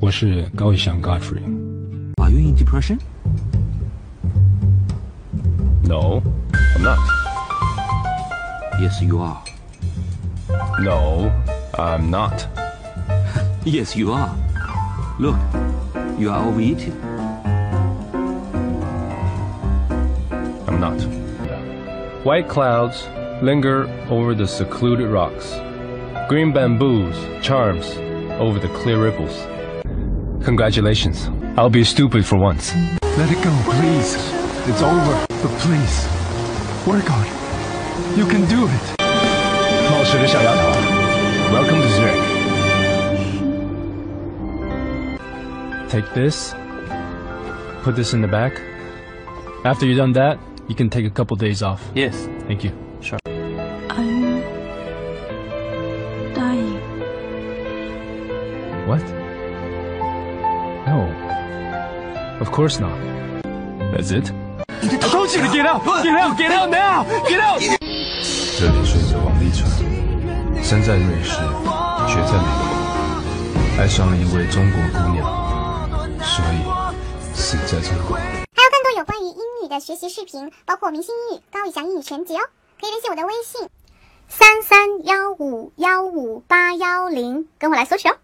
我是高以翔 Godfrey。 Are you in depression? No, I'm not. Yes, you are. No, I'm not. Yes, you are. Look, you are overeating. I'm not. White clouds linger over the secluded rocks. Green bamboos charms over the clear ripples. Congratulations. I'll be stupid for once. Let it go, please. It's over. But please, work on it. You can do it. 冒失的小丫头，Welcome to Zurich. Take this. Put this in the back. After you're done that, you can take a couple days off. Yes. Thank you. Sure. I'm dying. What? No. Of course not. That's it? I told you to get out! Get out! Get out now! Get out! 这里睡着王立成，生在瑞士，学在美国，爱上了一位中国姑娘，所以死在中国。还有更多有关于英语的学习视频，包括明星英语、高以翔英语全集哦，可以联系我的微信三三幺五幺五八幺零，跟我来索取哦。